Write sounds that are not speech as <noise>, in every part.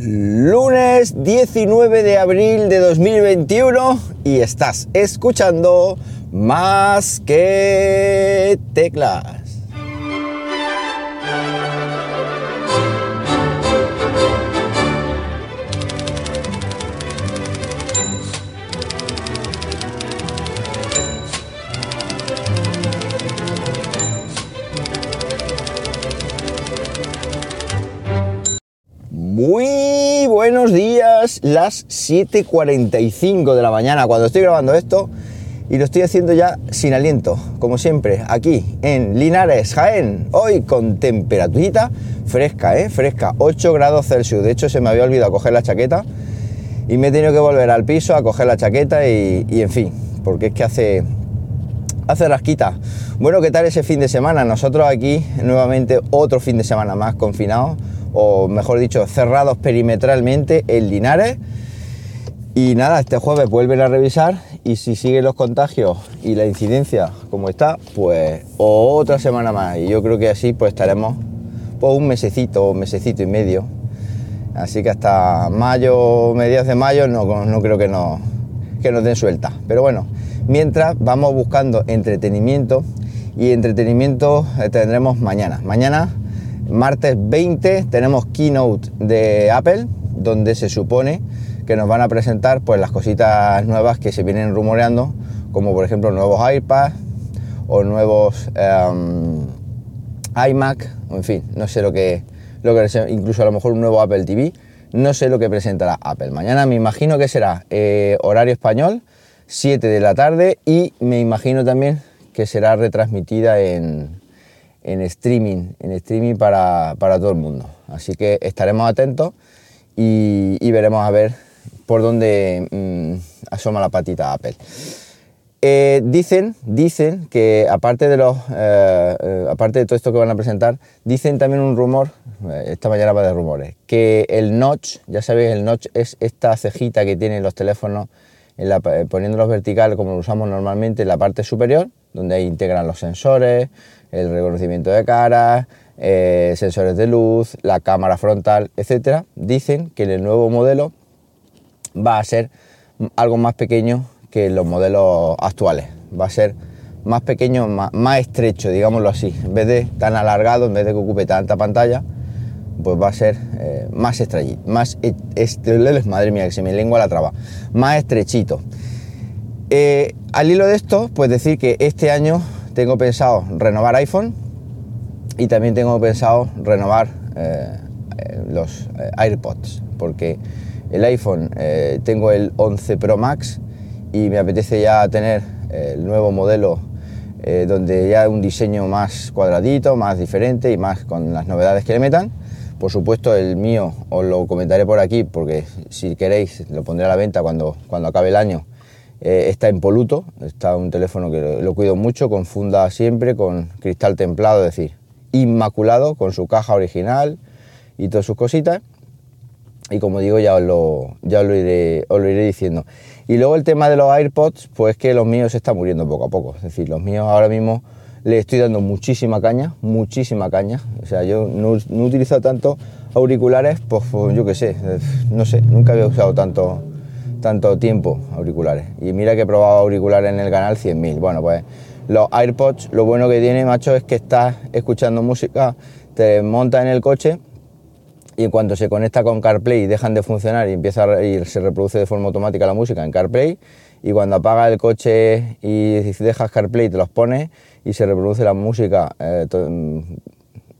Lunes 19 de abril de 2021 y estás escuchando más que teclas. Días, las 7.45 de la mañana cuando estoy grabando esto y lo estoy haciendo ya sin aliento, como siempre, aquí en Linares, Jaén, hoy con temperaturita fresca, ¿eh? fresca, 8 grados Celsius, de hecho se me había olvidado coger la chaqueta y me he tenido que volver al piso a coger la chaqueta y, y en fin, porque es que hace, hace rasquita. Bueno, ¿qué tal ese fin de semana? Nosotros aquí nuevamente otro fin de semana más confinados o mejor dicho, cerrados perimetralmente en Linares. Y nada, este jueves vuelven a revisar y si siguen los contagios y la incidencia como está, pues otra semana más. Y yo creo que así pues estaremos pues, un mesecito, un mesecito y medio. Así que hasta mayo, mediados de mayo, no, no creo que, no, que nos den suelta. Pero bueno, mientras vamos buscando entretenimiento y entretenimiento eh, tendremos mañana. Mañana Martes 20 tenemos keynote de Apple, donde se supone que nos van a presentar pues, las cositas nuevas que se vienen rumoreando, como por ejemplo nuevos iPads o nuevos um, iMac, en fin, no sé lo que, lo que, incluso a lo mejor un nuevo Apple TV, no sé lo que presentará Apple. Mañana me imagino que será eh, horario español, 7 de la tarde, y me imagino también que será retransmitida en, en streaming, en streaming para, todo el mundo. Así que estaremos atentos y, veremos a ver por dónde mm, asoma la patita Apple. Eh, dicen, dicen que aparte de los, eh, eh, aparte de todo esto que van a presentar, dicen también un rumor, esta mañana va de rumores, que el notch, ya sabéis, el notch es esta cejita que tienen los teléfonos poniéndolos vertical como lo usamos normalmente en la parte superior, donde integran los sensores, el reconocimiento de caras, eh, sensores de luz, la cámara frontal, etcétera, dicen que el nuevo modelo va a ser algo más pequeño que los modelos actuales. Va a ser más pequeño, más, estrecho, digámoslo así. En vez de tan alargado, en vez de que ocupe tanta pantalla, pues va a ser eh, más estrellito, más madre mía, que se me lengua la traba, más estrechito. Eh, al hilo de esto, pues decir que este año tengo pensado renovar iPhone y también tengo pensado renovar eh, eh, los AirPods, porque el iPhone tengo el 11 Pro Max y me apetece ya tener el nuevo modelo donde ya un diseño más cuadradito, más diferente y más con las novedades que le metan. Por supuesto, el mío os lo comentaré por aquí porque si queréis lo pondré a la venta cuando, cuando acabe el año eh, está impoluto, está un teléfono que lo, cuido mucho, con funda siempre, con cristal templado, es decir, inmaculado, con su caja original y todas sus cositas. Y como digo, ya os lo, ya lo, iré, os lo iré diciendo. Y luego el tema de los AirPods, pues que los míos se están muriendo poco a poco. Es decir, los míos ahora mismo le estoy dando muchísima caña, muchísima caña. O sea, yo no, no utilizo tanto auriculares, pues, pues yo qué sé, no sé, nunca había usado tanto, tanto tiempo auriculares. Y mira que he probado auriculares en el canal 100.000. Bueno, pues los AirPods, lo bueno que tiene, macho, es que estás escuchando música, te monta en el coche y en cuanto se conecta con CarPlay dejan de funcionar y empieza ir, se reproduce de forma automática la música en CarPlay y cuando apaga el coche y dejas CarPlay te los pones y se reproduce la música eh,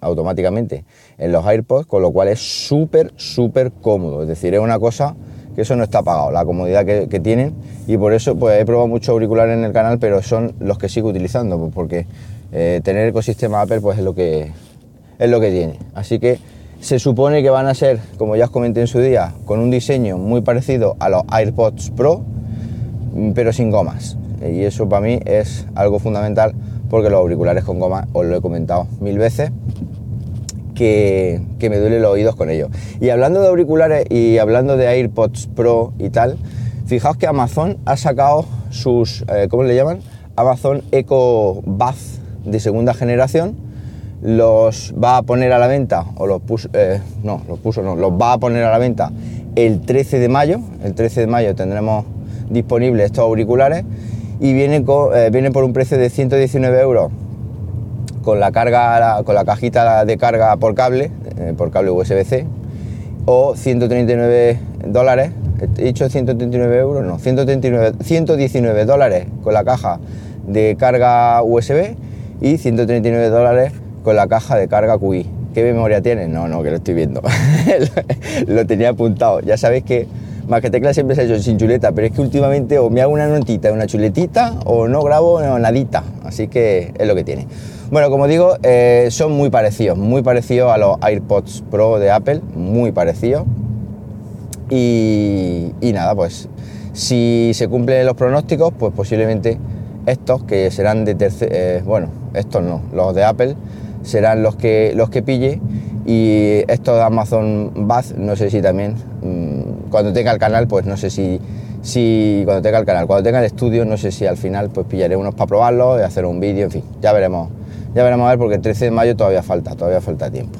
automáticamente en los AirPods, con lo cual es súper, súper cómodo. Es decir, es una cosa que eso no está pagado, la comodidad que, tienen y por eso pues he probado mucho auricular en el canal, pero son los que sigo utilizando, pues, porque eh, tener ecosistema Apple pues es lo que es lo que tiene. Así que se supone que van a ser, como ya os comenté en su día, con un diseño muy parecido a los AirPods Pro, pero sin gomas. Y eso para mí es algo fundamental porque los auriculares con goma, os lo he comentado mil veces, que, me duele los oídos con ellos. Y hablando de auriculares y hablando de AirPods Pro y tal, fijaos que Amazon ha sacado sus, eh, ¿cómo le llaman? Amazon Echo Buds de segunda generación, los va a poner a la venta, o los puso, eh, no, los puso, no, los va a poner a la venta el 13 de mayo. El 13 de mayo tendremos disponibles estos auriculares y viene, eh, viene por un precio de 119 euros con la carga, con la cajita de carga por cable, eh, por cable USB-C, o 139 dólares, he dicho 139 euros, no, 139, 119 dólares con la caja de carga USB y 139 dólares con la caja de carga QI. ¿Qué memoria tiene? No, no, que lo estoy viendo. <laughs> lo tenía apuntado. Ya sabéis que más que tecla siempre se ha hecho sin chuleta, pero es que últimamente o me hago una notita, una chuletita, o no grabo nadita. Así que es lo que tiene. Bueno, como digo, eh, son muy parecidos, muy parecidos a los AirPods Pro de Apple, muy parecidos. Y, nada, pues si se cumplen los pronósticos, pues posiblemente estos que serán de tercer, eh, bueno, estos no, los de Apple serán los que los que pille y estos de Amazon Bath, no sé si también mm, cuando tenga el canal, pues no sé si si cuando tenga el canal, cuando tenga el estudio, no sé si al final pues pillaré unos para probarlos y hacer un vídeo, en fin, ya veremos, ya veremos a ver porque el 13 de mayo todavía falta, todavía falta tiempo.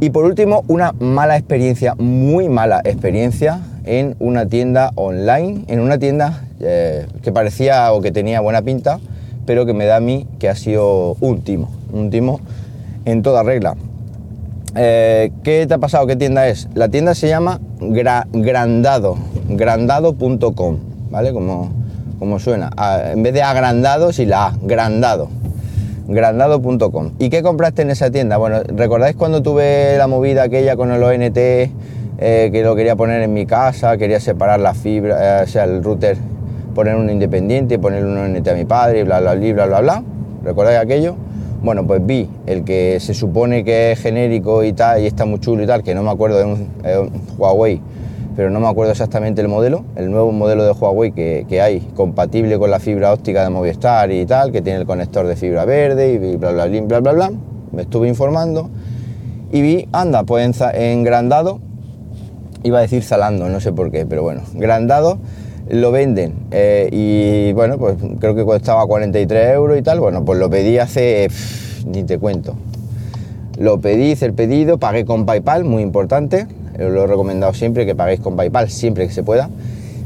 Y por último, una mala experiencia, muy mala experiencia en una tienda online, en una tienda eh, que parecía o que tenía buena pinta, pero que me da a mí que ha sido un timo, un en toda regla. Eh, ¿Qué te ha pasado? ¿Qué tienda es? La tienda se llama Grandado, grandado.com, ¿vale? Como, como suena. en vez de agrandado, sí la A, grandado grandado.com. ¿Y qué compraste en esa tienda? Bueno, ¿recordáis cuando tuve la movida aquella con el ONT, eh, que lo quería poner en mi casa, quería separar la fibra, eh, o sea, el router, poner uno independiente, poner un ONT a mi padre, bla, bla, bla, bla, bla, bla? ¿Recordáis aquello? Bueno, pues vi el que se supone que es genérico y tal, y está muy chulo y tal, que no me acuerdo de un Huawei pero no me acuerdo exactamente el modelo, el nuevo modelo de Huawei que, hay, compatible con la fibra óptica de Movistar y tal, que tiene el conector de fibra verde y bla, bla, bla, bla, bla, bla. Me estuve informando y vi, anda, pues en, Grandado, iba a decir Zalando, no sé por qué, pero bueno, Grandado lo venden eh, y bueno, pues creo que costaba 43 euros y tal, bueno, pues lo pedí hace, ni te cuento, lo pedí, hice el pedido, pagué con PayPal, muy importante, lo he recomendado siempre que paguéis con PayPal, siempre que se pueda.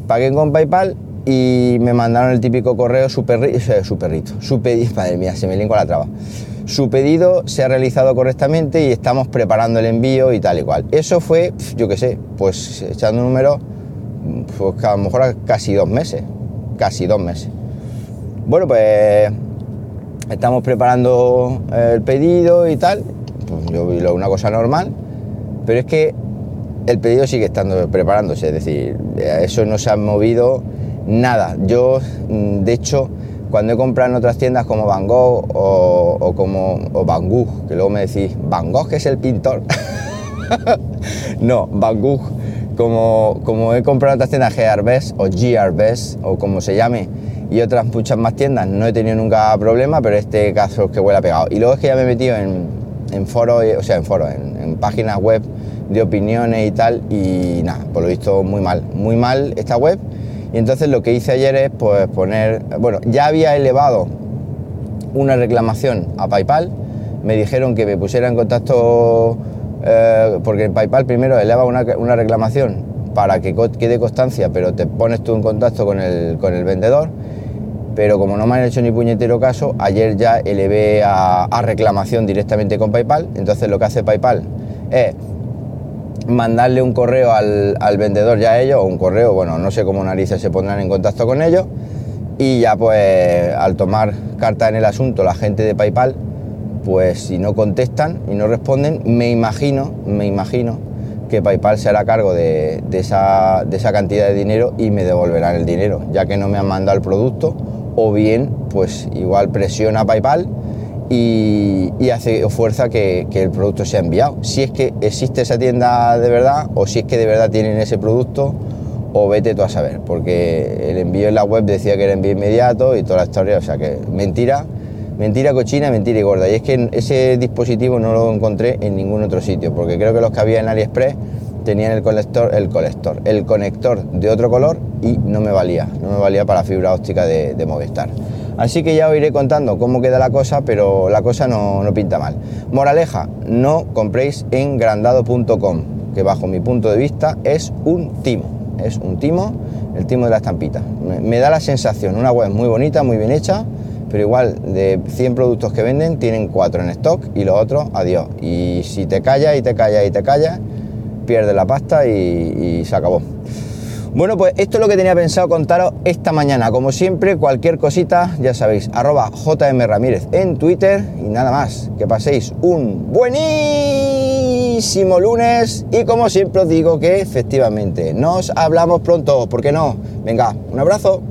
Pagué con PayPal y me mandaron el típico correo super, su perrito, su pedido, <laughs> madre mía, se me lengua la traba. Su pedido se ha realizado correctamente y estamos preparando el envío y tal y cual. Eso fue, yo qué sé, pues echando un número, pues a lo mejor casi dos meses, casi dos meses. Bueno, pues estamos preparando el pedido y tal, pues yo vi una cosa normal, pero es que el pedido sigue estando preparándose, es decir, eso no se ha movido nada. Yo, mm, de hecho, cuando he comprado en otras tiendas como Van Gogh o, como Van Gogh, que luego me decís, Van Gogh que es el pintor. <laughs> no, Van Gogh, como, como he comprado otras tiendas GRBS o GRBS o como se llame, y otras muchas más tiendas, no he tenido nunca problema, pero este caso es que huele a pegado. Y luego es que ya me he metido en, en foros, o sea, en foros, en páginas web de opiniones y tal, y nada, por lo visto muy mal, muy mal esta web. Y entonces lo que hice ayer es pues poner, bueno, ya había elevado una reclamación a PayPal, me dijeron que me pusiera en contacto, eh, porque PayPal primero eleva una, una, reclamación para que quede constancia, pero te pones tú en contacto con el, con el vendedor, pero como no me han hecho ni puñetero caso, ayer ya elevé a, reclamación directamente con PayPal, entonces lo que hace PayPal es mandarle un correo al, vendedor ya a ellos, o un correo, bueno, no sé cómo narices se pondrán en contacto con ellos, y ya pues al tomar carta en el asunto la gente de PayPal, pues si no contestan y no responden, me imagino, me imagino que PayPal se hará cargo de, esa, cantidad de dinero y me devolverán el dinero, ya que no me han mandado el producto, o bien pues igual presiona PayPal y, hace fuerza que, el producto sea enviado. Si es que existe esa tienda de verdad o si es que de verdad tienen ese producto o vete tú a saber, porque el envío en la web decía que era envío inmediato y toda la historia, o sea que mentira, mentira cochina, mentira y gorda. Y es que ese dispositivo no lo encontré en ningún otro sitio, porque creo que los que había en AliExpress tenían el colector, el colector, el conector de otro color y no me valía, no me valía para la fibra óptica de Movistar. Así que ya os iré contando cómo queda la cosa, pero la cosa no, no pinta mal. Moraleja, no compréis en grandado.com, que bajo mi punto de vista es un timo. Es un timo, el timo de la estampita. Me, me da la sensación, una web muy bonita, muy bien hecha, pero igual de 100 productos que venden tienen 4 en stock y los otros adiós. Y si te callas y te callas y te callas, pierdes la pasta y, se acabó. Bueno, pues esto es lo que tenía pensado contaros esta mañana. Como siempre, cualquier cosita, ya sabéis, arroba JM Ramírez en Twitter y nada más. Que paséis un buenísimo lunes y como siempre os digo que efectivamente nos hablamos pronto, ¿por qué no? Venga, un abrazo.